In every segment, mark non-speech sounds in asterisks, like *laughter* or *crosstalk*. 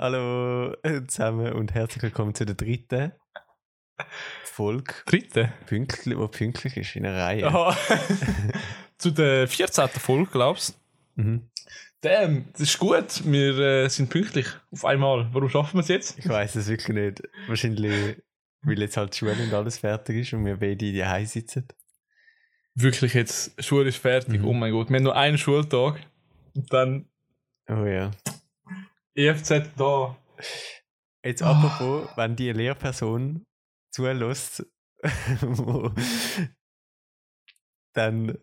Hallo zusammen und herzlich willkommen zu der dritten Folge. Dritte? Pünktlich, wo pünktlich ist, in einer Reihe. Aha. *laughs* zu der 14. Folge, glaubst du? Mhm. Damn, das ist gut. Wir äh, sind pünktlich auf einmal. Warum schaffen wir es jetzt? Ich weiß es wirklich nicht. Wahrscheinlich, weil jetzt halt Schule und alles fertig ist und wir beide in die Hause sitzen. Wirklich jetzt, Schule ist fertig. Mhm. Oh mein Gott, wir haben nur einen Schultag und dann. Oh ja. EFZ da. Jetzt apropos, oh. wenn die Lehrperson zulässt, *laughs* dann.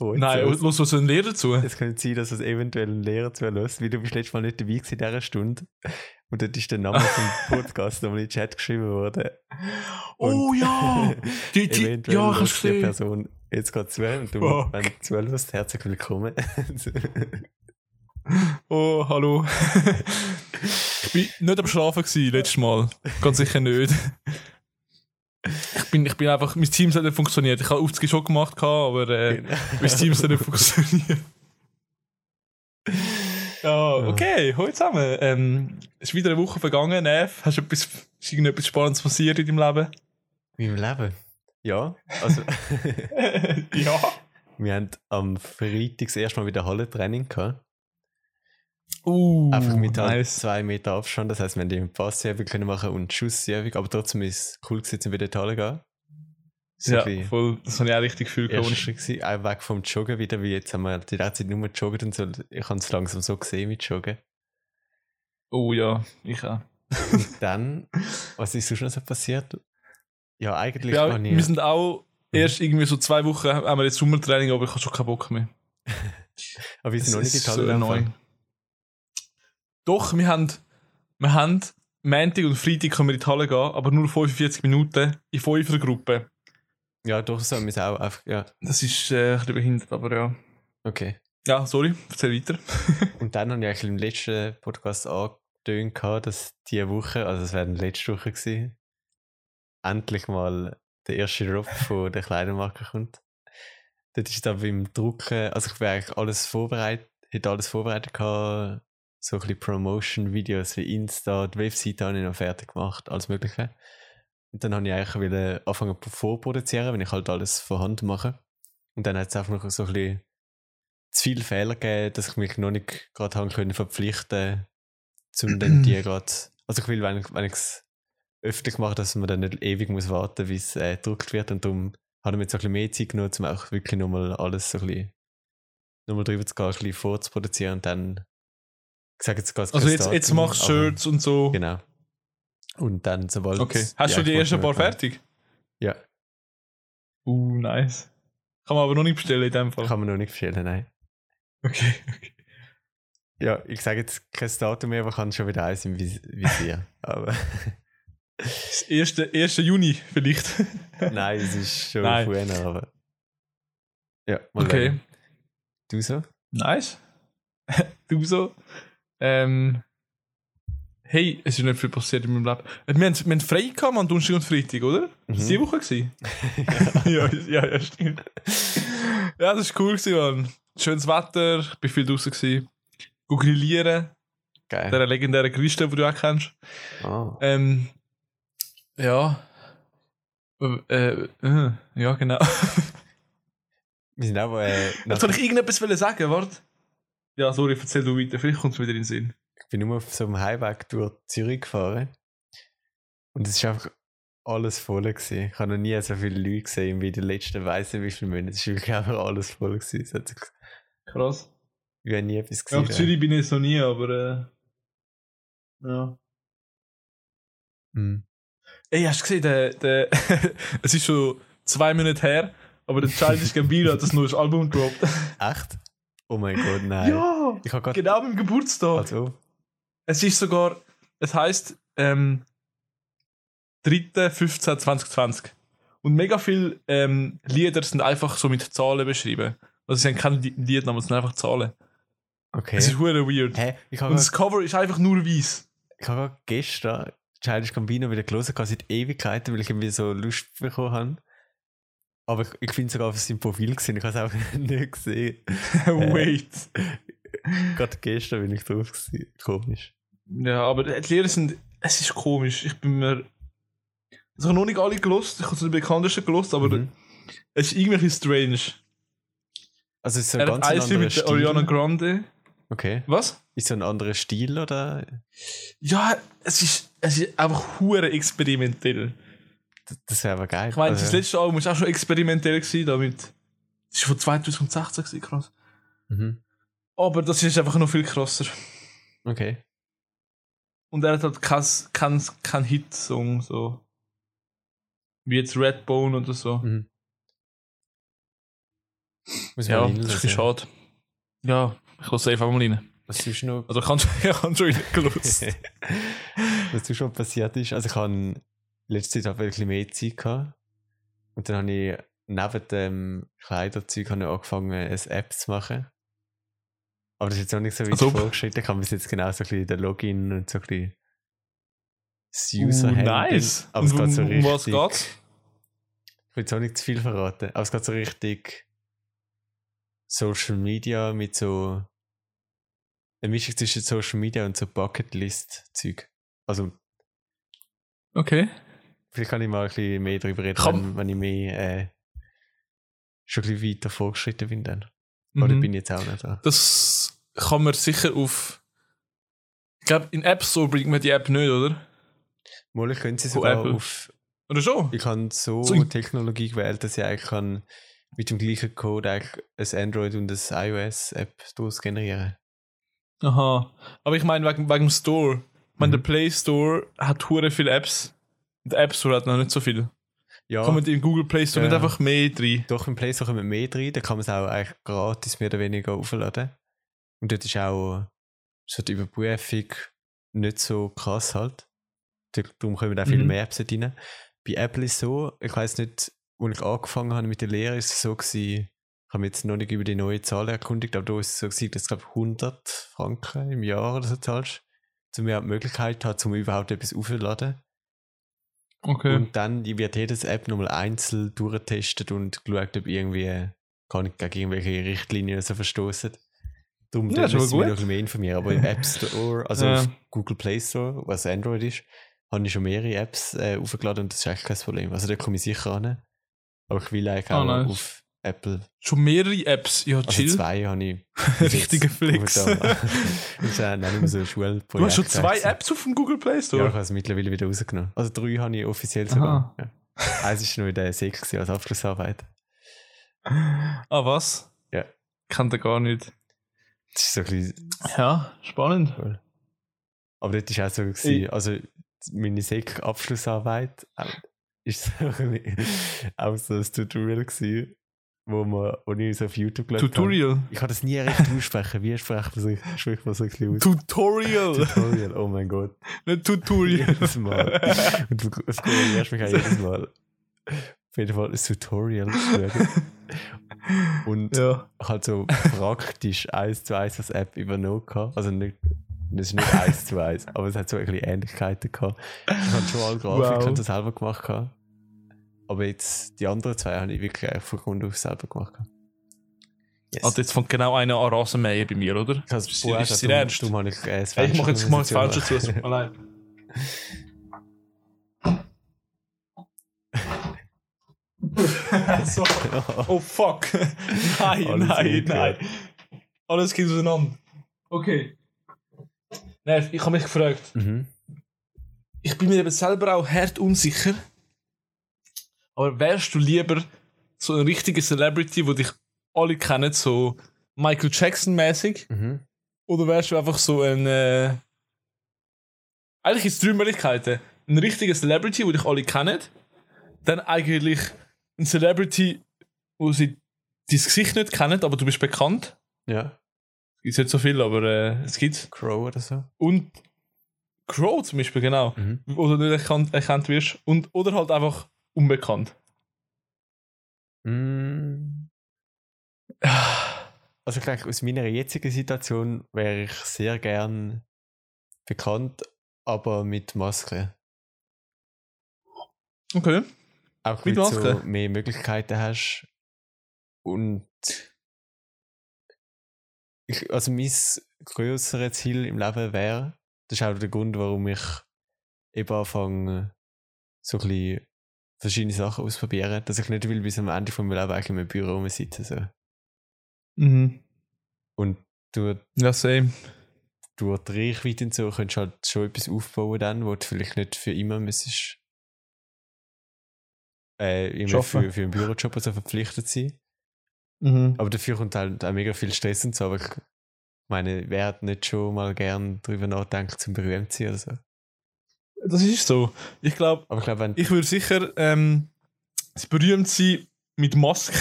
Oh, Nein, los was ein Lehrer zu? Es könnte sein, dass es eventuell ein Lehrer zulässt, weil du bist letztes Mal nicht dabei gewesen in dieser Stunde. Und dort ist der Name vom *laughs* Podcast nochmal in den Chat geschrieben worden. oh ja! *laughs* Die, die, eventuell ja, ich die Person jetzt gerade zu und du, Fuck. wenn du zulässt, herzlich willkommen. Oh, hallo. ich war nicht am Schlafen gewesen, letztes Mal. Ganz sicher nicht. Ich bin, ich bin einfach, mein Team hat nicht funktioniert. Ich habe Aufzüge schon gemacht, aber äh, genau. mein Team hat nicht funktioniert. Ja, okay, hallo zusammen. Ähm, es ist wieder eine Woche vergangen, Nev. Hast du etwas, ist irgendetwas Spannendes passiert in deinem Leben? In meinem Leben? Ja, also... *laughs* ja. *laughs* Wir haben am Freitag das erste Mal wieder Hallentraining gehabt. Uh, Einfach mit halt nice. zwei Meter Abstand. Das heißt, wir haben die Passübung können machen und Schussübung, aber trotzdem ist es cool gewesen, wieder in die Halle gehen. So ja, voll. Das habe ich auch richtig gefühlt. Gewesen, auch weg vom Joggen wieder, wie jetzt haben wir die ganze Zeit nur gejoggt und so. Ich habe es langsam so gesehen mit Joggen. Oh ja, ich auch. und *laughs* dann, was ist sonst noch so passiert? Ja, eigentlich ja, Wir sind auch erst irgendwie so zwei Wochen haben wir jetzt Sommertraining, aber ich habe schon keinen Bock mehr. *laughs* aber wir sind noch nicht in Halle so doch, wir haben, wir haben Montag und Freitag können wir in die Halle gehen, aber nur 45 Minuten in fünfer Gruppe. Ja, doch, so haben wir es auch einfach, ja. Das ist äh, ein bisschen behindert, aber ja. Okay. Ja, sorry, erzähl weiter. *laughs* und dann habe ich eigentlich im letzten Podcast angetönt, dass diese Woche, also es wäre letzte Woche gewesen, endlich mal der erste Drop *laughs* von der Kleidermarke kommt. Dort ist dann beim Drucken, also ich wäre eigentlich alles vorbereitet, hätte alles vorbereitet gehabt, so ein bisschen Promotion-Videos wie Insta, die Webseite habe ich noch fertig gemacht, alles Mögliche. Und dann habe ich eigentlich wieder anfangen vorproduzieren, wenn ich halt alles von Hand mache. Und dann hat es einfach noch so ein bisschen zu viele Fehler gegeben, dass ich mich noch nicht gerade haben können verpflichten, um *clears throat* dann die gerade, also ich will, wenn ich, wenn ich es öffentlich mache, dass man dann nicht ewig muss warten, bis es äh, gedruckt wird und darum habe ich mir jetzt ein bisschen mehr Zeit genommen, um auch wirklich nochmal alles so ein bisschen nochmal drüber zu gehen, ein bisschen vorzuproduzieren und dann ich sage jetzt Also jetzt, jetzt machst du Shirts und so. Genau. Und dann sobald. Okay. Hast du die ersten paar fertig? Ja. Uh, nice. Kann man aber noch nicht bestellen in dem Fall. Kann man noch nicht bestellen, nein. Okay, *laughs* okay. Ja, ich sage jetzt kein Datum mehr, aber kann schon wieder eins im Visier. *laughs* aber. Das 1. 1. Juni vielleicht. *laughs* nein, es ist schon nein. früher, aber. Ja, mal Okay. Werden. Du so? Nice. du so? Ähm, hey, es ist nicht viel passiert in meinem Leben. Wir haben, wir haben frei gehabt am Donnerstag und Freitag, oder? Mhm. Das war Woche. Gewesen? *laughs* ja. ja, ja, stimmt. Ja, das war cool, gewesen, Mann. Schönes Wetter, ich war viel draußen. Gewesen. Go grillieren. Geil. Der legendäre Grillstelle, den du auch kennst. Oh. Ähm, ja. Äh, äh, ja, genau. Wir sind auch. Äh, Jetzt soll ich irgendetwas sagen, warte. Ja, sorry, erzähl du weiter, vielleicht kommt es wieder in den Sinn. Ich bin nur auf so einem Highweg durch Zürich gefahren. Und es war einfach alles voll. Gewesen. Ich habe noch nie so viele Leute gesehen wie die letzten weißen wie viele Monate. Es war wirklich einfach alles voll. Gewesen. Krass. Ich habe nie etwas gesehen. Ja, auf Zürich bin ich noch nie, aber äh, ja. Hm. Ey, hast du gesehen, der, der *laughs* es ist schon zwei Monate her, aber der Childish Gambino hat das neues Album gedroppt. Echt? Oh mein Gott, nein. Ja, ich grad... genau beim Geburtstag. Also. Es ist sogar, es heißt ähm, 3.15.2020. Und mega viele ähm, Lieder sind einfach so mit Zahlen beschrieben. Also sie haben keinen Liednamen, es sind einfach Zahlen. Okay. Das ist hure weird. Hä? Und das Cover ist einfach nur weiß. Ich habe gestern Childish Gambino wieder gelesen, seit Ewigkeiten, weil ich irgendwie so Lust bekommen habe. Aber ich, ich finde sogar auf seinem Profil gesehen, ich habe es auch *laughs* nicht gesehen. *laughs* Wait. Gerade gestern bin ich drauf gewesen. Komisch. Ja, aber die Lehrer sind. Es ist komisch. Ich bin mir. Also ich habe noch nicht alle gelost. Ich habe so die bekanntesten gelost, aber Mhm. es ist irgendwie ein strange. Also ist so ein Er hat ganz ein wie anderer mit der Ariana Stil. Grande. Okay. Was? Ist so ein anderer Stil oder? Ja, es ist, es ist einfach hure experimentell. Das- wäre aber geil. Ich meine, Also, das letzte Album war auch schon experimentell gewesen, damit. Das ist von 2016 gewesen, krass. Mhm. Aber das ist einfach noch viel krasser. Okay. Und er hat halt kein, kein, kein Hit-Song, so. Wie jetzt Redbone oder so. Mhm. Muss Ja, man das ist schade. Ja, ich lasse einfach mal rein. Was ist noch, Also kannst du kann schon *laughs* reingelust. *laughs* was schon passiert ist? Also ich habe letzte Zeit auch ein bisschen mehr Zeit gehabt. Und dann habe ich neben dem Kleiderzeug habe ich angefangen, eine App zu machen. Aber das ist jetzt noch nicht so weit Als ob. vorgeschritten. Ich kann bis jetzt genau so ein bisschen den Login und so ein bisschen das Uh, User-Handle. nice. Aber es geht so um richtig... was geht's? Ich will jetzt auch nicht zu viel verraten, aber es geht so richtig Social Media mit so eine Mischung zwischen Social Media und so Bucketlist-Zeug. Also, Okay. Vielleicht kann ich mal ein bisschen mehr darüber reden, Komm. wenn, wenn ich mehr äh, schon ein bisschen weiter vorgeschritten bin dann. Oder Mhm. bin ich jetzt auch nicht da? Das kann man sicher auf. Ich glaube, in App Store bringt man die App nicht, oder? Mal, ich könnte sie sogar Apple. auf... Oder schon? Ich habe so, So Technologie gewählt, dass ich eigentlich kann mit dem gleichen Code eigentlich ein Android und ein iOS-App daraus generieren Aha. Aber ich meine, wegen, wegen dem Store. Ich meine, Mhm. der Play Store hat hure viele Apps. Der App Store hat noch nicht so viel. Ja. Kommen in Google Play Store Ja. nicht einfach mehr rein? Doch, im Play Store kommen mehr drin, da kann man es auch eigentlich gratis mehr oder weniger aufladen. Und dort ist auch so die Überprüfung nicht so krass halt. Darum kommen auch viel Mhm. mehr Apps rein. Bei Apple ist es so, ich weiß nicht, als ich angefangen habe mit der Lehre, ist es so gewesen, ich habe mich jetzt noch nicht über die neue Zahl erkundigt, aber da ist es so gewesen, dass du, glaube 100 Franken im Jahr oder so zahlst, um überhaupt die Möglichkeit hat, um überhaupt etwas aufzuladen. Okay. Und dann wird jedes App nochmal einzeln durchgetestet und geschaut, ob irgendwie kann ich gegen irgendwelche Richtlinien so verstoßen. Darum Ja, müssen wir noch ein bisschen mehr informieren. Aber im *laughs* App Store, also Ja. auf Google Play Store, was Android ist, habe ich schon mehrere Apps äh, aufgeladen und das ist eigentlich kein Problem. Also da komme ich sicher an. Aber ich will eigentlich Ah, auch nice. auf Apple. Schon mehrere Apps. Ja, Also chill. zwei habe ich. *laughs* Richtiger Flex. das *laughs* ist ja nicht mehr so ein Schulprojekt. Du hast schon zwei gewesen. Apps auf dem Google Play Ja, ich Store? habe es mittlerweile wieder rausgenommen. Also drei habe ich offiziell sogar. Ja. Eins war noch in der Sek gewesen als Abschlussarbeit. ah, was? Ja. Kennt er gar nicht. Das ist so ein bisschen Ja, spannend. cool. Aber dort war auch so, gewesen, also meine Sek-Abschlussarbeit äh, ist *laughs* so ein bisschen auch so ein Tutorial gewesen, wo, man, wo ich so auf YouTube geschaut habe. Tutorial. Ich kann das nie recht *laughs* aussprechen. Wie spricht man so, spricht man so ein bisschen aus? Tutorial. Tutorial, oh mein Gott. Nicht Tutorial. Jedes Mal. *laughs* Und du korrigierst mich auch jedes Mal. Auf jeden Fall ein Tutorial. Und ja. halt so praktisch eins zu eins als App übernommen gehabt. Also nicht, das ist nicht eins zu eins, aber es hat so ein bisschen Ähnlichkeiten gehabt. Ich habe schon alle Grafiken wow. selber gemacht gehabt. Aber jetzt die anderen zwei habe ich wirklich einfach von Grund auf selber gemacht. Yes. Also jetzt fängt genau einer an Rasenmähen bei mir, oder? es ist- vorher ist darum- ernst? habe ich äh, das Hey, ich mach jetzt mal das Fenster Fenster zu, es tut mir leid. *laughs* so. Oh fuck. *laughs* nein, Alles nein, nein. Alles geht auseinander. Okay. Nein, ich habe mich gefragt. mhm. Ich bin mir eben selber auch hart unsicher. Aber wärst du lieber so ein richtiger Celebrity, wo dich alle kennen, so Michael Jackson-mäßig? Mhm. Oder wärst du einfach so ein. Äh... Eigentlich ist es drei Möglichkeiten. Ein richtiger Celebrity, wo dich alle kennen. Dann eigentlich ein Celebrity, wo sie dein Gesicht nicht kennen, aber du bist bekannt. Ja. Ist nicht so viel, aber äh, es gibt's. Crow oder so. Und Crow zum Beispiel, genau. Mhm. Du nicht erkannt, erkannt wirst. Und, oder halt einfach unbekannt. Mm. Also ich denke, aus meiner jetzigen Situation wäre ich sehr gern bekannt, aber mit Maske. Okay. Auch Mit weil du so Maske? mehr Möglichkeiten hast. Und ich, also mein größeres Ziel im Leben wäre, das ist auch der Grund, warum ich eben anfange, so ein bisschen verschiedene Sachen ausprobieren, dass ich nicht will bis am Ende von meinem Leben eigentlich im Büro rumsitzen. So. Mhm. Und durch, Ja, same. durch die Reichweite und so könntest du halt schon etwas aufbauen dann, wo du vielleicht nicht für immer müsstest äh, immer für, für einen Bürojob so verpflichtet sein. Mhm. Aber dafür kommt halt auch mega viel Stress und so. Aber ich meine, wer hat nicht schon mal gern darüber nachdenkt, zum berühmt zu sein oder so. Das ist so. Ich glaube, ich glaube, wenn ich würde sicher ähm, das Berühmtsein mit Maske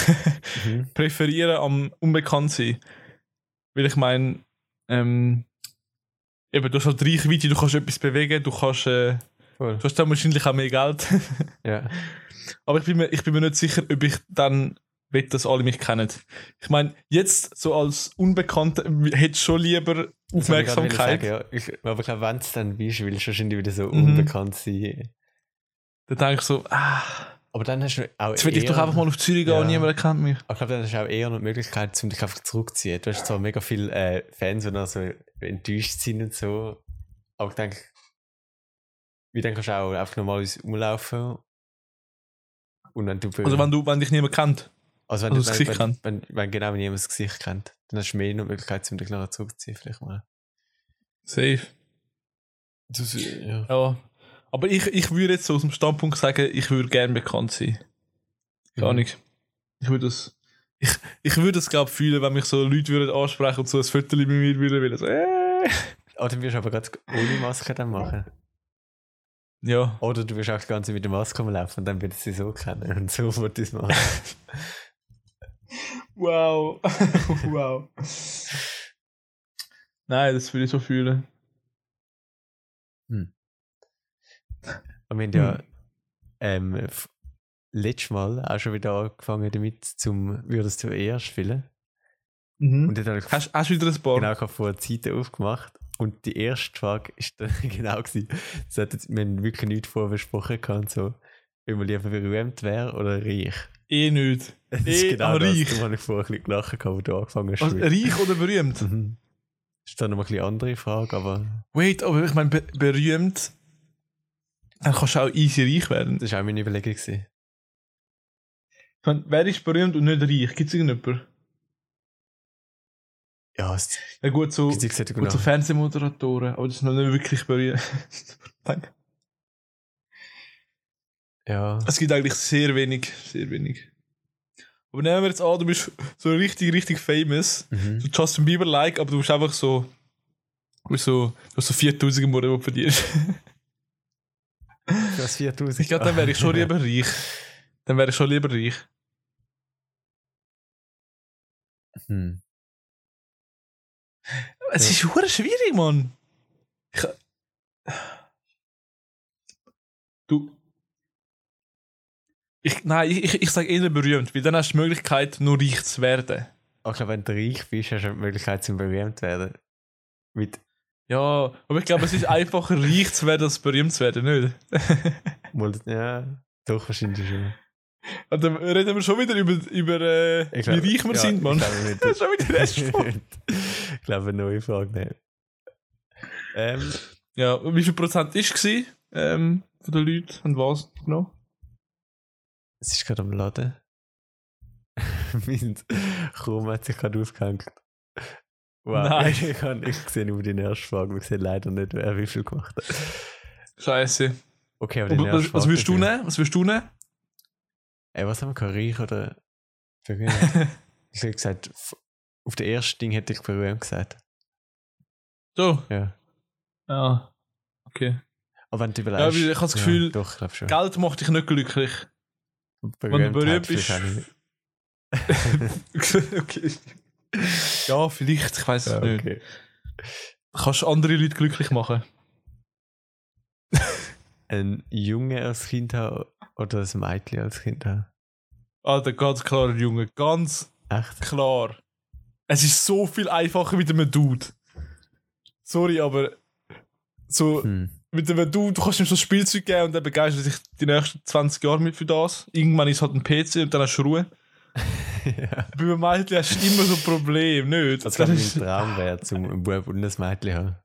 Mhm. *laughs* präferieren am Unbekanntsein. Weil ich meine, ähm, eben, du hast halt Reichweite, du kannst etwas bewegen, du kannst, äh, Voll. du hast dann wahrscheinlich auch mehr Geld. Ja. *laughs* Aber ich bin, mir, ich bin mir nicht sicher, ob ich dann will, dass alle mich kennen. Ich meine, jetzt so als Unbekannter hätte ich schon lieber wollte ich Aufmerksamkeit. Sagen, ja. ich, aber ich glaube, wenn es dann bist, willst du wahrscheinlich wieder so Mhm. unbekannt sein. Dann denke ich so, ah, Aber dann hast du auch jetzt will ich doch einfach mal auf Zürich gehen Ja. und niemand kennt mich. Aber ich glaube, dann hast du auch eher noch die Möglichkeit, um dich einfach zurückzuziehen. Du hast zwar mega viele äh, Fans, die dann so enttäuscht sind und so. Aber ich denke, wie dann kannst du auch einfach normal umlaufen. Und wenn du. Also wenn, du, wenn dich niemand kennt. Also wenn, also du, das wenn, Gesicht wenn, kennt. wenn, wenn genau niemand das Gesicht kennt, dann hast du mehr noch Möglichkeit, um dich nachher zurückzuziehen, vielleicht mal. Safe. Das, ja. Ja. Aber ich, ich würde jetzt so aus dem Standpunkt sagen, ich würde gerne bekannt sein. Keine Mhm. Ahnung. Ich würde das. Ich, ich würde es, glaube fühlen, wenn mich so Leute würden ansprechen und so ein Foto bei mir würden, weil so, äh. Oh, dann wirst du aber gerade ohne Maske dann machen. Ja. Oder du wirst auch die ganze Zeit mit der Maske rumlaufen und dann wird sie so kennen. Und so wird es machen. *laughs* Wow. *laughs* wow. Nein, das würde ich so fühlen. Und wir haben ja Hm. ähm, letztes Mal auch schon wieder angefangen damit, zum Würdest du eher spielen. Mhm. Und dann habe ich Hast, hast du wieder ein paar? genau ich habe die Seite aufgemacht. Und die erste Frage ist dann *laughs* genau gewesen. Das hat jetzt, wir haben wirklich nichts vorher besprochen gehabt, so, wenn man lieber berühmt wäre oder reich. Eh nicht. *laughs* Das ist Eh, genau das. reich. Darum habe ich vorher ein bisschen gelacht, wo du angefangen hast. Also, reich oder berühmt? Mhm. Ist dann noch mal ein bisschen andere Frage, aber Wait, aber ich meine, be berühmt, dann kannst du auch easy reich werden. das war auch meine Überlegung. Gewesen. Ich meine, wer ist berühmt und nicht reich? Gibt es irgendjemanden? Ja, es Ja gut, so, gut, so Fernsehmoderatoren, aber das ist noch nicht wirklich berühmt. *laughs* Ja. es gibt eigentlich sehr wenig, sehr wenig. Aber nehmen wir jetzt an, du bist so richtig, richtig famous. Mhm. So Justin Bieber-like, aber du bist einfach so, du bist so, du hast so 4000 im Monat, die du verdienst. Das 4000. Ich glaube, dann wäre ich schon lieber *laughs* reich. Dann wäre ich schon lieber reich. Hm. Es ist hure schwierig, Mann. Ich, du. Ich, nein, ich, ich, ich sage eher berühmt, weil dann hast du die Möglichkeit, nur reich zu werden. Ich glaube, wenn du reich bist, hast du die Möglichkeit, zum berühmt zu werden. Mit Ja, aber ich glaube, es ist einfacher, reich zu werden, als berühmt zu werden, nicht? *laughs* Ja, doch wahrscheinlich schon. Und dann reden wir schon wieder über, über äh, Ich wie reich wir ja, sind, Mann. Ich glaube *laughs* schon wieder der erste *laughs* Frage. ich glaube, eine neue Frage nehmen. Ähm, Ja, wie viel Prozent ist es ähm, von den Leuten und was genau? Es ist gerade am Laden. *laughs* mein Chrom hat sich gerade aufgehängt. Wow, Nein. *laughs* ich, kann, ich sehe nur die erste Frage. Wir sehen leider nicht, wer wie viel gemacht hat. Scheiße. Okay, aber die was, was würdest du nehmen? Was würdest du nehmen? Ey, was haben wir gehabt? Reich oder *laughs* ich hätte gesagt, auf der ersten Ding hätte ich berühmt gesagt. so. Ja. Ja. Okay. Aber wenn du Ja, überlegst. weil ich habe das Gefühl, Ja, doch. Geld macht dich nicht glücklich. Wenn du berühmt bist. okay. Ja, vielleicht, ich weiß es Ja, nicht. okay. Kannst andere Leute glücklich machen. *laughs* Ein Junge als Kind haben oder ein Mädchen als Kind haben? Alter, ganz klar, Junge. Ganz Echt? klar. Es ist so viel einfacher mit einem Dude. Sorry, aber so Hm. Mit einem Dude, du kannst ihm so ein Spielzeug geben und er begeistert sich die nächsten 20 Jahre mit für das. Irgendwann ist halt ein PC und dann hast du Ruhe. *laughs* ja. Bei einem Mädchen hast du immer so ein Problem, nicht? Das Das wäre ist- mein Traum wäre, zum einen Bub und ein Mädchen haben.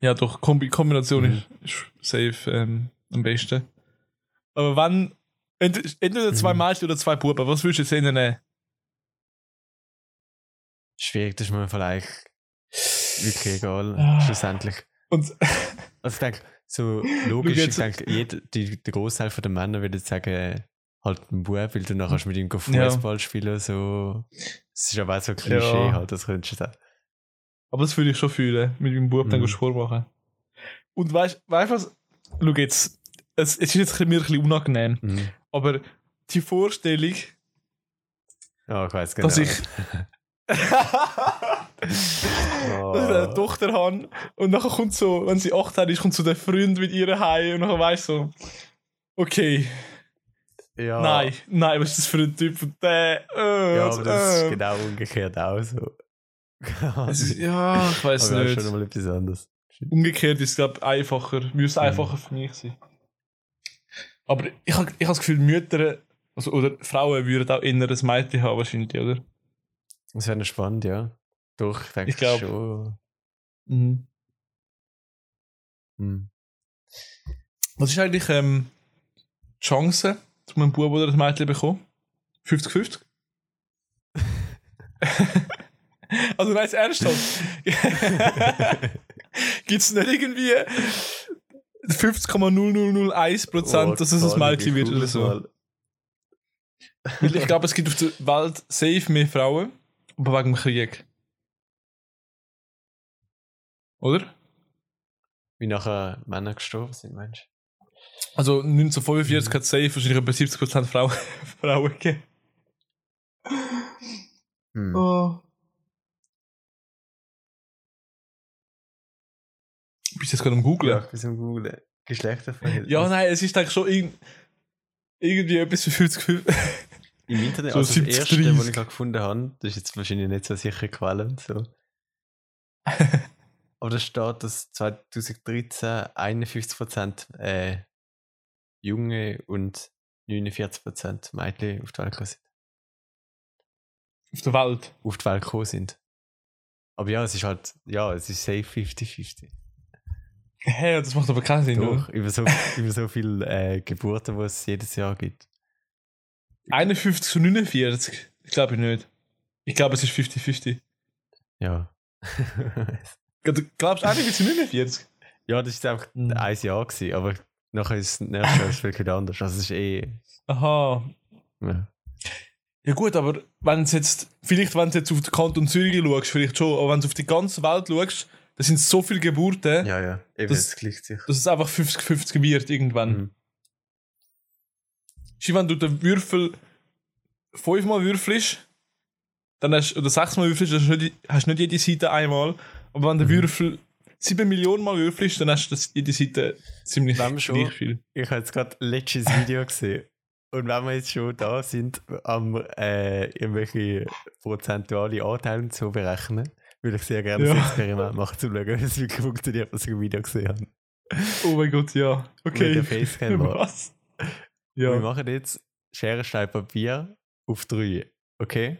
Ja, doch, Kombi Kombination Mhm. ist, safe ähm, am besten. Aber wenn. ent- Entweder zwei Mhm. Mädchen oder zwei Buben, was würdest du jetzt nehmen? Schwierig, das ist mir vielleicht wirklich egal, Ah. schlussendlich. Und *laughs* Also ich denke, so logisch, ich denke, jeder, die, der Großteil der Männer würde sagen, halt ein Bub, weil du nachher mit ihm Fußball spielen so. Es ist aber auch so ein Klischee Ja. halt, das könntest du sagen. Aber das würde ich schon fühlen, mit meinem Bub dann Mhm. Sport machen. Und weißt du was? Schau jetzt, es, es ist jetzt mir ein bisschen unangenehm, Mhm. aber die Vorstellung, Ja, ich weiß genau. dass ich, *laughs* Oh. dass ich eine Tochter habe und nachher kommt so, wenn sie 18 ist, kommt so der Freund mit ihr heim und nachher weißt so, okay, ja. nein, nein, was ist das für ein Typ und der, äh, Ja, aber das äh. ist genau umgekehrt auch so. Ist, ja, ich weiß aber nicht. schon mal etwas anderes. Umgekehrt ist es, glaube ich, einfacher, müsste Mhm. einfacher für mich sein. Aber ich habe ich hab das Gefühl, Mütter also, oder Frauen würden auch eher ein Mädchen haben, wahrscheinlich, oder? Das wäre spannend, ja. Doch, ich denke Ich glaub- schon. Mhm. Hm. Was ist eigentlich ähm, die Chance, dass man einen Bub oder ein Mädchen bekommt? 50-50? *laughs* also nein, ernsthaft. *laughs* Gibt es nicht irgendwie 50,0001 Prozent, Oh dass es ein Mädchen wird oder so? Weil ich glaube, es gibt auf der Welt safe mehr Frauen, wegen dem Krieg. Oder? Wie nachher Männer gestorben sind, meinst Also 1945 hat es safe wahrscheinlich etwa 70% Frauen, *laughs* Frauen gegeben. Hm. Oh. Bist du jetzt gerade am Ja, Googlen? ich bin am Googlen. Geschlechterverhältnis. Ja, nein, es ist eigentlich schon irg irgendwie etwas für 50 50. Im Internet, So also das 70, erste, 30. was ich gefunden habe, das ist jetzt wahrscheinlich nicht so sicher Quellen. So. *laughs* Aber da steht, dass 2013 51% äh, Junge und 49% Mädchen auf die Welt gekommen sind. Auf der Welt. Auf die Welt gekommen sind. Aber ja, es ist halt, ja, es ist safe 50-50. Hä, das macht aber keinen Sinn, Doch, oder? über so, über so viele äh, Geburten, die es jedes Jahr gibt. 51 zu 49? Ich glaube nicht. Ich glaube, es ist 50-50. *laughs* Ja. Du glaubst 51 zu 49? ja, das war einfach Mhm. ein Jahr, gewesen, aber nachher ist das nächste Jahr *laughs* ist wirklich anders. Also es ist eh. Aha. Ja. Ja gut, aber wenn es jetzt, vielleicht wenn du jetzt auf den Kanton Zürich schaust, vielleicht schon, aber wenn du auf die ganze Welt schaust, da sind so viele Geburten, Ja, ja. Eben, Das- das gleicht sich. dass es einfach 50-50 wird irgendwann. Mhm. Ist wie wenn du den Würfel fünfmal würfelst, dann hast, oder sechsmal würfelst, dann hast du nicht, hast nicht jede Seite einmal. Aber wenn du den Mhm. Würfel sieben Millionen Mal würfelst, dann hast du das, jede Seite ziemlich schon- viel. Ich habe jetzt gerade letztes Video gesehen. Und wenn wir jetzt schon da sind, am äh, irgendwelche prozentuale Anteile zu berechnen, würde ich sehr gerne Ja. das Experiment machen, zu schauen, *laughs* wie es wirklich funktioniert, was ich im Video gesehen habe. Oh mein Gott, ja. Okay. Mit der Facecam *laughs* war. Was? Wir Ja. machen jetzt Schere, Stein, Papier auf drei. Okay?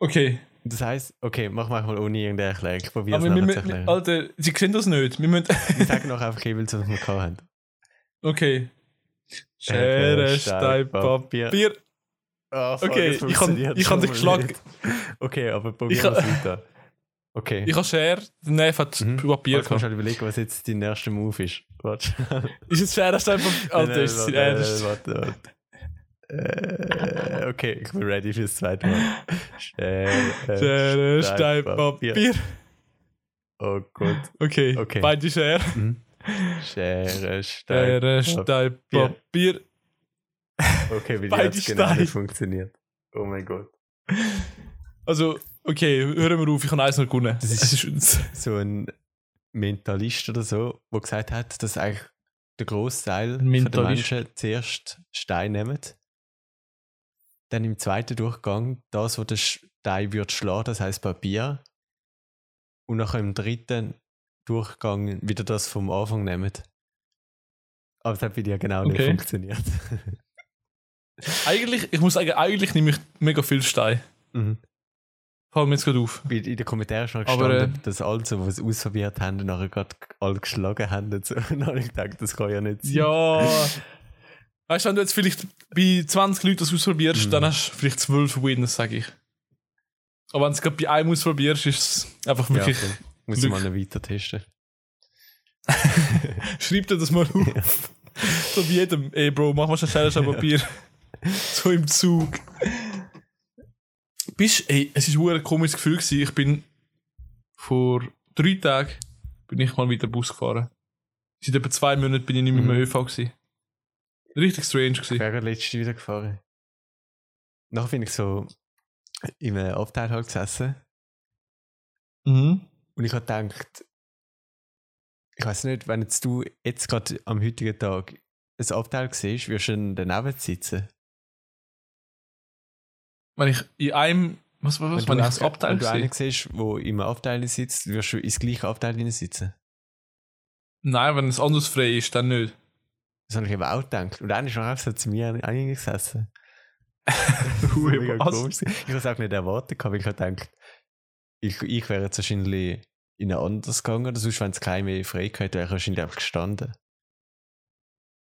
Okay. Das heisst, okay, mach mal ohne irgendeine Erklärung. Ich probiere es nachher zu erklären. Alter, sie sehen das nicht. Wir müssen. Ich sage noch einfach jeweils, was wir gehabt haben. Okay. Schere, Stein, Papier. Ah, fuck, Okay, es ich kann- ich kann geschlagen. nicht. Okay, aber probieren wir es weiter. Okay. Ich habe Schere, der Neve hat Mhm. Papier du gehabt. halt überlegen, was jetzt dein erster Move ist. Warte. *laughs* Ist es Schere, Stein, Papier? Alter, ist es Ernst? Warte, warte. Äh, okay, ich bin ready fürs zweite Mal. Schere, Schere, Stein, Papier. Oh Gott. Okay, Okay. beide Schere. Mhm. Schere, Stein, Schere, Stein, Papier. Okay, wie es genau funktioniert. Oh mein Gott. Also, okay, hören wir auf, ich habe eins noch gewonnen. Das ist- So ein Mentalist oder so, der gesagt hat, dass eigentlich der Großteil der. Menschen zuerst Stein nehmen. Dann im zweiten Durchgang das, was der Stein wird schlagen, das heißt Papier. Und nachher im dritten Durchgang wieder das vom Anfang nehmen. Aber das hat bei dir genau nicht Okay. funktioniert. *laughs* eigentlich, ich muss sagen, eigentlich nehme ich mega viel Stein. mhm. Fällt mir jetzt gerade auf. In den Kommentaren schon Aber, gestanden, äh, dass alle, die es ausprobiert haben, nachher gerade alle geschlagen haben. Und so. *laughs* Und dann habe ich gedacht, das kann ja nicht sein. Ja. Weißt du, wenn du jetzt vielleicht bei 20 Leuten das ausprobierst, Mhm. dann hast du vielleicht 12 Wins, sage ich. Aber wenn du es gerade bei einem ausprobierst, ist es einfach Ja, wirklich. voll. Muss ich mal noch weiter testen. *laughs* Schreib dir das mal auf. so wie jedem. Ey, Bro, mach mal schnell an Papier. so im Zug. Bist, ey, es war ein komisches Gefühl. Gewesen. Ich bin vor drei Tagen bin ich mal wieder Bus gefahren. Seit etwa zwei Monaten bin ich nicht mehr Mhm. im ÖV. Gewesen. Richtig strange Ich gewesen. wäre letztes wieder gefahren. Nachher bin ich so im äh, Abteil halt gesessen Mhm. und ich habe gedacht, ich weiß nicht, wenn jetzt du jetzt gerade am heutigen Tag ein Abteil siehst, wirst du daneben sitzen. Wenn ich in einem. Was war was? Wenn Wenn du ich das Abteil Wenn du einen siehst, der im Abteil sitzt, wirst du ins gleiche Abteil sitzen. Nein, wenn es anders frei ist, dann nicht. Das habe ich eben auch gedacht. Und einer ist einfach so zu mir gesessen. *laughs* Hui, Mega was? komisch. Ich habe es auch nicht erwartet, weil ich habe gedacht, ich, ich wäre jetzt wahrscheinlich in ein anderes gegangen, oder sonst, wenn es keine mehr frei gehabt hätte, wäre ich wahrscheinlich einfach gestanden.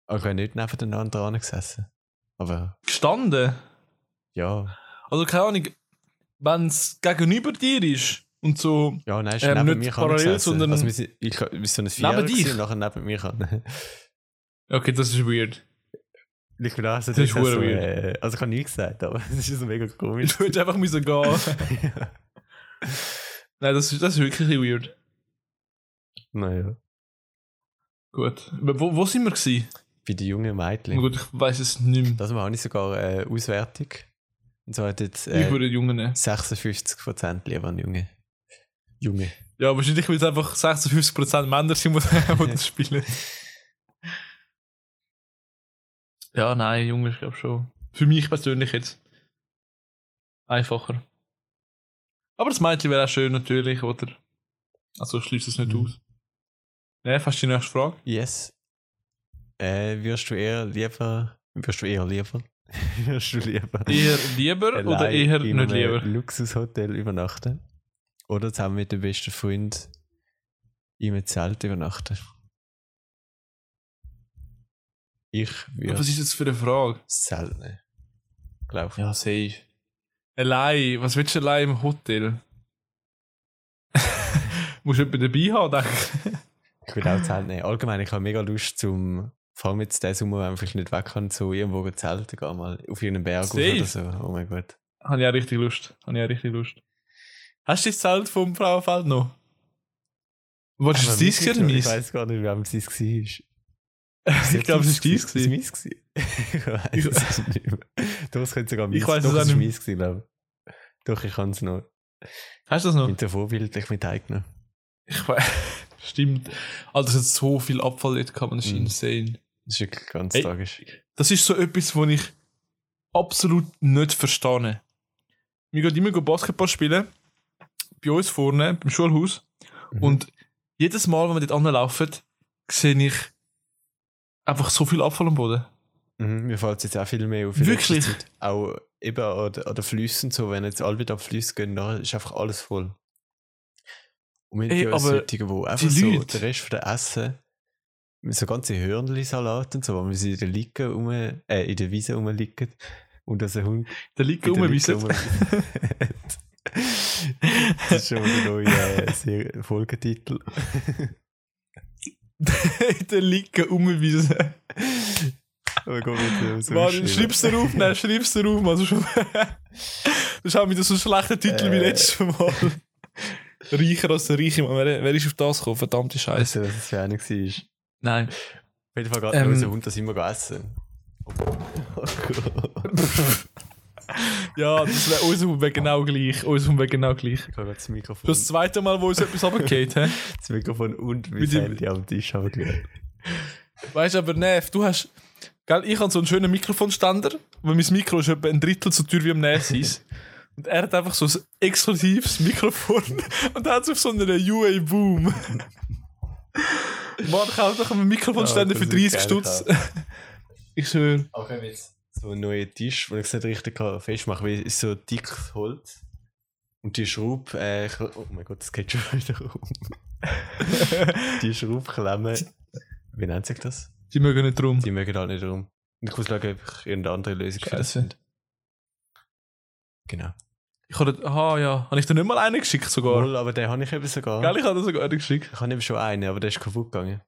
Aber ich wäre nicht neben den anderen gesessen. Aber Gestanden. ja, Also keine Ahnung, wenn es gegenüber dir ist und so. ja, nein, ist Ähm, neben nicht mir parallel, sondern- also wir sind, ich, wir sind ein Vierer Neben dich? und nachher neben mir kann. Okay, das ist weird. ich bin auch so, Das ist so, verdammt äh, also ich habe nichts gesagt, aber es ist so mega komisch. Du hättest einfach müssen gehen. *laughs* Nein, das ist, das ist wirklich weird. naja, Gut. Wo, wo sind wir gewesen? bei den jungen Mädchen. Gut, ich weiß es nicht mehr. Das habe ich sogar eine Auswertung. Und zwar hat jetzt äh, würde Jungen nehmen. 56% lieber an Junge. Junge. Ja, wahrscheinlich weil es einfach 56% Männer sind, die *laughs* die das *laughs* spielen. Ja, nein, Junge, ich glaube schon. Für mich persönlich jetzt. Einfacher. Aber das Mädchen wäre auch schön natürlich, oder? Also schließt es nicht Mhm. aus. Ne, fast die nächste Frage. Yes. Äh, wirst du eher lieber. Wirst du eher lieber? *laughs* wirst du lieber. Eher lieber oder eher in nicht einem lieber? Luxushotel übernachten? Oder zusammen mit dem besten Freund in einem Zelt übernachten? Ich würde Was ist jetzt für eine Frage? das Zelt nehmen. Glaube ich. Ja, safe. Allein, was willst du allein im Hotel? *laughs* Musst du jemanden dabei haben, denke ich. Ich würde auch Zelt nehmen. Allgemein, ich habe mega Lust zum, vor jetzt diesen Sommer, wenn ich vielleicht nicht weg kann, so irgendwo zelten gehen, mal auf irgendeinen Berg oder so. Oh mein Gott. Habe ich auch richtig Lust. Habe ich auch richtig Lust. Hast du das Zelt vom Frauenfeld noch? Was ist Aber das dies wirklich, gewesen, Ich meins? weiß gar nicht, wie es dies war. *laughs* Ich glaube, es ist dies Ist gewesen. meins? Ich weiß es nicht mehr. Doch, es könnte sogar Ich meins weiss Doch, es auch es nicht. meins gewesen, glaube ich. Doch, ich kann es noch. Hast du das noch? Mit der vorbildlich mit eigenen. Ich weiß. *laughs* Stimmt. Alter, es hat so viel Abfall dort gehabt, das ist Mhm. insane. Das ist wirklich ganz Hey. tragisch. Das ist so etwas, was ich absolut nicht verstehe. Wir gehen immer Basketball spielen. Bei uns vorne, beim Schulhaus. Mhm. Und jedes Mal, wenn wir dort anlaufen, sehe ich einfach so viel Abfall am Boden. Mhm, mir fällt es jetzt auch viel mehr auf. Wirklich? Auch eben an, den- an den Flüssen, so, wenn jetzt alle wieder auf Flüsse gehen, dann ist einfach alles voll. Und wir Ey, haben aber solche, wo einfach die so Leute- den Rest von der Essen, so ganze Hörnli-Salat und so, wo wir sie in der Liege rum, äh, in der Wiese rumliegen und dass ein Hund liegt der. Liege rumliegt. *laughs* Das ist schon der neue äh, Folgetitel. *laughs* Der Liege rumwiesen. Aber gut, mit so Mann, schreib's dir auf, nein, schreib's dir auf, Mann. Das ist auch wieder so ein schlechter Titel wie Äh. letztes Mal. Reicher als der Reiche, Mann. Wer, wer ist auf das gekommen? Verdammte Scheiße. Weißt du, was es für einer war? Auf Nein. jeden Fall geht Ähm. unser Hund das immer essen. Oh. Ja, das wäre unser Hund wäre genau gleich. Unser Hund wäre genau gleich. Ich habe das Mikrofon, Das zweite Mal, wo uns etwas runtergeht, hä? das Mikrofon und mein Mit dem- Handy am Tisch haben gehört. Weißt du, aber Nev, du hast. Gell, ich habe so einen schönen Mikrofonständer, weil mein Mikro ist etwa ein Drittel so teuer wie am Nesis. Und er hat einfach so ein exklusives Mikrofon *laughs* und er hat es auf so einer UA Boom. Mann, kauf doch einen Mikrofonständer Ja, für das ist 30 geil, Stutz. Ich schwöre. Auch wenn wir jetzt so einen neuen Tisch, wo ich es nicht richtig kann festmachen kann, weil es ist so dickes Holz. Und die Schraube, äh, oh mein Gott, das geht schon *laughs* wieder um. *laughs* die Schraubklemme, wie nennt sich das? Die mögen nicht rum. Die mögen halt nicht rum. Ich muss schauen, ob ich irgendeine andere Lösung für das Scheiße. finde. Genau. Ich habe, aha, ja. Habe ich dir nicht mal einen geschickt sogar? Wohl, aber den habe ich eben sogar. Gell, ich habe sogar einen geschickt. Ich habe eben schon einen, aber der ist kaputt gegangen.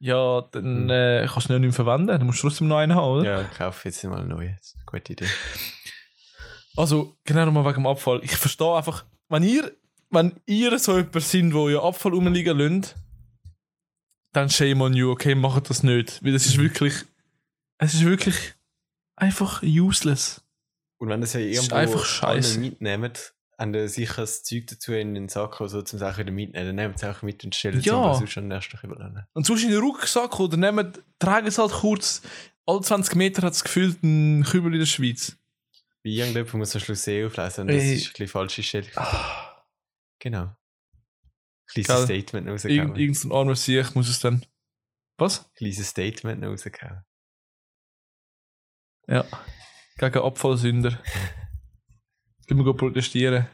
Ja, dann Hm. äh, kannst du ihn nicht mehr verwenden. Du musst trotzdem noch einen haben, oder? Ja, ich kaufe jetzt mal einen neuen. Gute Idee. Also, genau nochmal wegen dem Abfall. Ich verstehe einfach, wenn ihr, wenn ihr so jemand sind, wo ihr Abfall rumliegen lasst, dann shame on you, okay, macht das nicht. Weil das ist wirklich, es ist wirklich einfach useless. Und wenn das ja irgendwo einfach alle scheiße. mitnehmt, haben sie sicher das Zeug dazu in den Sack oder so, zum Sachen wieder mitnehmen. Dann sie es auch mit und stellen es Ja. irgendwo sonst an den ersten überladen. Und sonst in den Rucksack oder nehmen, tragen es halt kurz, alle 20 Meter hat es gefühlt ein Kübel in der Schweiz. Bei irgendjemandem muss am Schluss eh auflesen und das Ey. ist ein bisschen falsche Stellung. Genau. Kleines Geil. Statement noch Irgend, rausgehauen. irgendein armer Sieg muss es dann. Was? Kleines Statement rausgehauen. Ja. Gegen Abfallsünder. Können wir protestieren.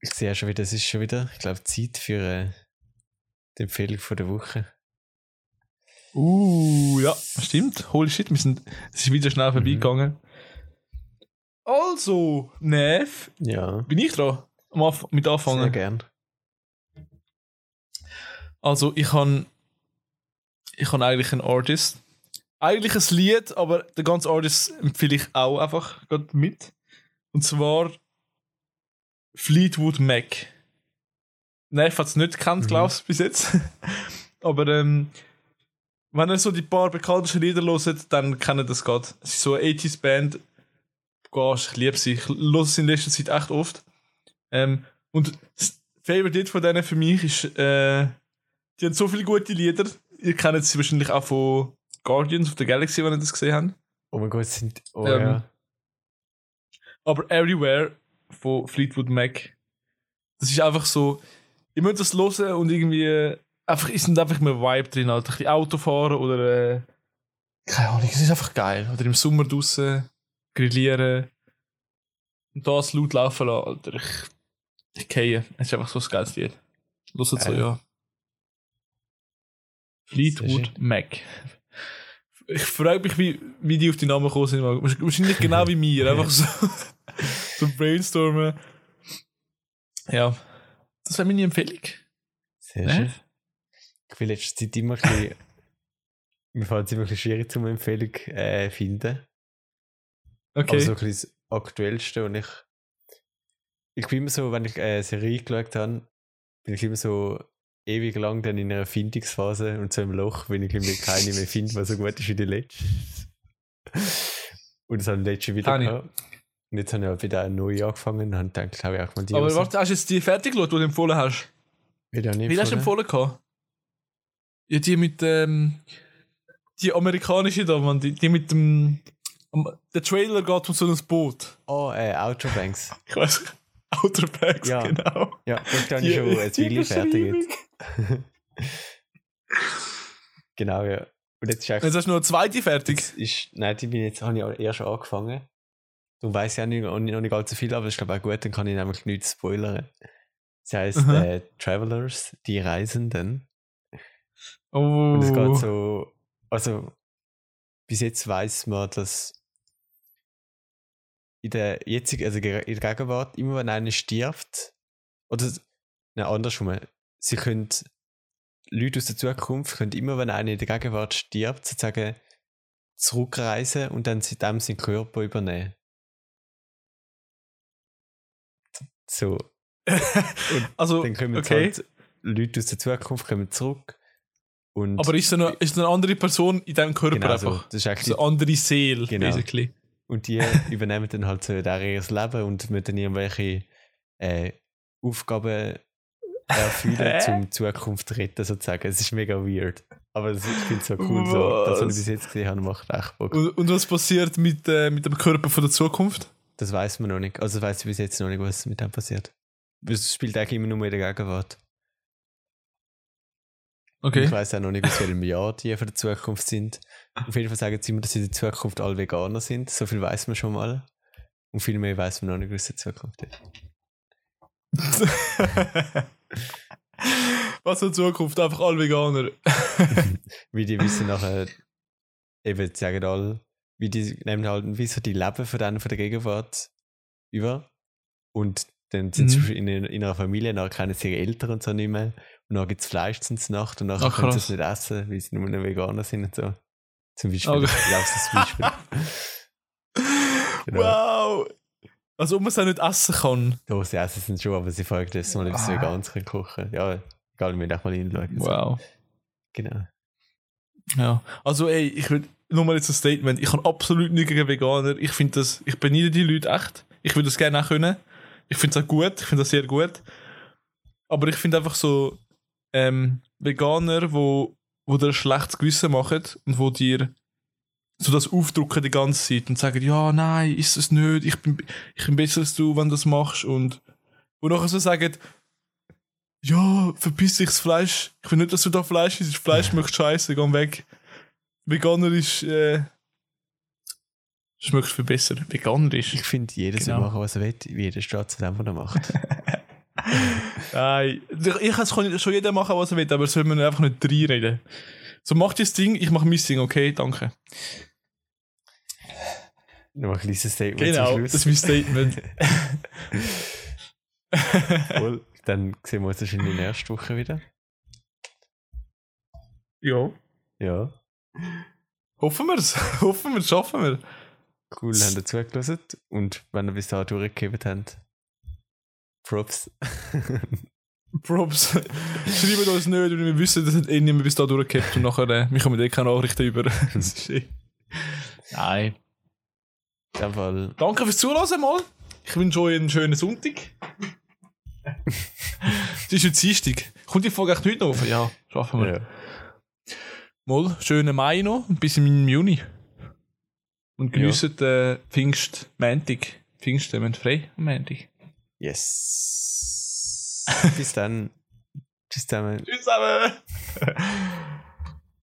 Ich sehe schon wieder, es ist schon wieder, ich glaube, Zeit für äh, die Empfehlung von der Woche. Uh, ja, stimmt. Holy shit, wir sind, es ist wieder schnell vorbeigegangen. Also, Nev, Ja, bin ich dran? Anf mit sehr anfangen. gern. Also, ich habe ich han eigentlich einen Artist. Eigentlich ein Lied, aber den ganzen Artist empfehle ich auch einfach mit. Und zwar Fleetwood Mac. Nev hat es nicht gekannt, Mhm. glaubst du, bis jetzt. *laughs* aber ähm, wenn ihr so die paar bekanntesten Lieder hört, dann kennt ihr das gerade. Es ist so eine 80s-Band. Gosh, ich liebe sie. Ich höre sie in letzter Zeit echt oft. Ähm, und das Favorite Lied von denen für mich ist, äh, die haben so viele gute Lieder. Ihr kennt sie wahrscheinlich auch von Guardians of the Galaxy, wenn ihr das gesehen habt. Oh mein Gott, sind. Oh Ähm, ja. Aber Everywhere von Fleetwood Mac, das ist einfach so, ihr müsst das hören und irgendwie, einfach, es sind einfach mehr Vibe drin, halt. ein bisschen Autofahren oder, äh, keine Ahnung, es ist einfach geil. Oder im Sommer draußen grillieren und das laut laufen lassen, Alter. Ich, ich gehe. Es ist einfach so ein geiles Lied. Hört so, ja. Fleetwood. Mac. Ich frage mich, wie, wie die auf die Namen gekommen sind. Wahrscheinlich genau wie mir. *laughs* Einfach so, so brainstormen. Ja. Das wäre meine Empfehlung. Sehr Ne? schön. Ich bin letzte Zeit immer ein bisschen. *laughs* mir fällt es immer ein bisschen schwierig, zum Empfehlung äh, finden. Okay. Aber so ein bisschen das Aktuellste und ich. Ich bin immer so, wenn ich eine Serie geschaut habe, bin ich immer so ewig lang dann in einer Findungsphase und so im Loch, wenn ich irgendwie keine mehr finde, was so gut ist wie die letzte. Und das habe ich letzte wieder gehabt. Und jetzt habe ich halt wieder eine neue angefangen und dann glaube ich auch mal die. Aber warte, hast du jetzt die fertig geschaut, die du empfohlen hast? Wieder nicht Wie hast du empfohlen gehabt? Ja, die mit ähm, die amerikanische da, Mann, die, die mit dem der Trailer geht um so ein Boot. Oh, äh, Outer Banks. *laughs* Ich weiß *laughs* Outer Banks, Ja. genau. Ja, das habe ich schon ein die Weile fertig jetzt. *laughs* genau, ja. Und jetzt ist Jetzt hast du eine zweite fertig. Jetzt ist, nein, die bin jetzt, habe ich auch erst angefangen. Darum weiß ich auch nicht, noch nicht, allzu viel, aber das ist glaube ich auch gut, dann kann ich nämlich nichts spoilern. Das heisst, Aha. äh, Travelers, die Reisenden. Oh. Und es geht so, also bis jetzt weiß man, dass in der jetzigen, also in der Gegenwart, immer wenn einer stirbt, oder nein, andersrum, sie können, Leute aus der Zukunft können immer, wenn einer in der Gegenwart stirbt, sozusagen zurückreisen und dann seitdem seinen Körper übernehmen. So, *laughs* also, dann kommen okay. halt Leute aus der Zukunft kommen zurück und Aber ist eine, ist eine andere Person in deinem Körper genau so, einfach? das ist eigentlich So eine andere Seele, Genau. basically. Und die *laughs* übernehmen dann halt so der ihr Leben und müssen dann irgendwelche äh, Aufgaben erfüllen, um die Zukunft zu retten, sozusagen. Es ist mega weird. Aber ich finde es so cool. So. Das, was ich Was? bis jetzt gesehen habe, macht echt Bock. Und, und was passiert mit, äh, mit dem Körper von der Zukunft? Das weiß man noch nicht. Also weiß ich bis jetzt noch nicht, was mit dem passiert. Es spielt eigentlich immer nur in der Gegenwart. Und Okay. Ich weiß auch noch nicht, bis welchem Jahr die von der Zukunft sind. Auf jeden Fall sagen sie immer, dass sie in der Zukunft alle Veganer sind. So viel weiß man schon mal. Und viel mehr weiß man noch nicht, was die Zukunft ist. *laughs* Was in Zukunft? Einfach alle Veganer. *laughs* wie die wissen nachher, eben sagen alle, wie die nehmen halt wie so die Leben von denen von der Gegenwart über. Und dann sind Mhm. sie in, in einer Familie, dann kennen sie ihre Eltern und so nicht mehr. Und dann gibt es Fleisch zur Nacht und dann Ach, können sie es nicht essen, weil sie nur noch Veganer sind und so. Zum Beispiel. Okay. Das Beispiel. *laughs* Genau. Wow! Also, ob man es auch nicht essen kann. Doch, sie essen es schon, aber sie fragen das mal, ob sie Ah. Veganes können kochen Ja, egal, wir müssen auch mal hinschauen. Wow. Genau. Ja. Also, ey, ich will nur mal jetzt ein Statement. Ich habe absolut nichts gegen Veganer. Ich finde das, ich beneide die Leute echt. Ich würde das gerne auch können. Ich finde es auch gut. Ich finde das sehr gut. Aber ich finde einfach so, ähm, Veganer, wo, wo dir ein schlechtes Gewissen machen und wo dir so das aufdrucken die ganze Zeit und sagen, ja, nein, ist es nicht, ich bin, ich bin besser als du, wenn du das machst und wo nachher so sagen, ja, verpiss dich das Fleisch, ich will nicht, dass du da Fleisch isst, Fleisch schmeckt scheiße, geh weg. Veganer ist, äh, schmeckt viel besser. Veganer ist. Ich finde, jeder soll Genau. machen, was er will, wie jeder steht zu dem, was er macht. *laughs* Nein, ich, kann schon jeder machen, was er will, aber soll man einfach nicht reinreden. So, mach das Ding, ich mach mein Ding, okay, danke. Noch ein kleines Statement Genau, zum das ist mein Statement. *laughs* Cool. Dann sehen wir uns wahrscheinlich in der nächsten Woche wieder. ja. Ja. Hoffen wir es. *laughs* Hoffen wir es, schaffen wir. Cool, haben ihr zugelassen. Und wenn ihr bis dahin durchgegeben habt, Props. Props. Schreibt uns nicht, weil wir wissen, dass hat eh niemand bis da durchgehabt und nachher, äh, wir kommen eh keine Nachrichten über. *laughs* das ist eh. Nein. In dem Fall, Danke fürs Zuhören mal. Ich wünsche euch einen schönen Sonntag. Es ist jetzt Dienstag. Kommt die Folge echt heute noch auf? Ja, schaffen wir. ja. Mal, schönen Mai noch, bis im Juni. Und geniessen den Pfingst Montag. Pfingsten, wir frei am Montag. Yes. bis dann. Tschüss zusammen. Tschüss zusammen!